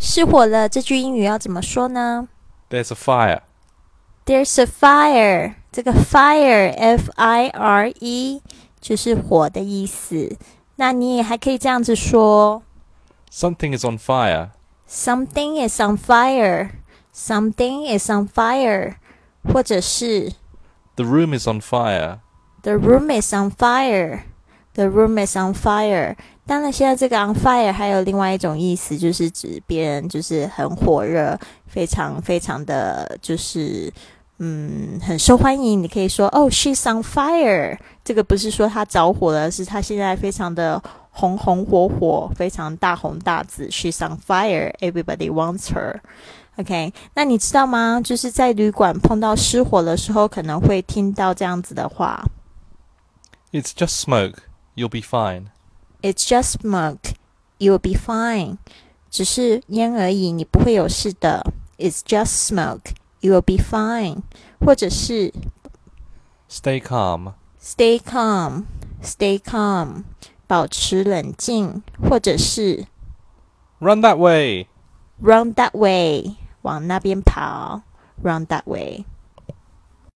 失火了这句英语要怎么说呢？There's a fire. There's a fire. 这个 fire f i r e 就是火的意思。那你也还可以这样子说：Something is on fire. Something is on fire. Something is on fire. 或者是 The room is on fire. The room is on fire. The room is on fire. 当然，现在这个 on fire 还有另外一种意思，就是指别人就是很火热，非常非常的就是嗯很受欢迎。你可以说哦，she's on fire。这个不是说她着火了，是她现在非常的红红火火，非常大红大紫。She's on fire. Everybody wants her. OK，那你知道吗？就是在旅馆碰到失火的时候，可能会听到这样子的话：It's just smoke. You'll be fine. It's just smoke. You'll be fine. 只是烟而已，你不会有事的。It's just smoke. You'll be fine. 或者是 Stay calm. Stay calm. Stay calm. 保持冷静，或者是 Run that way. Run that way. 往那边跑。Run that way.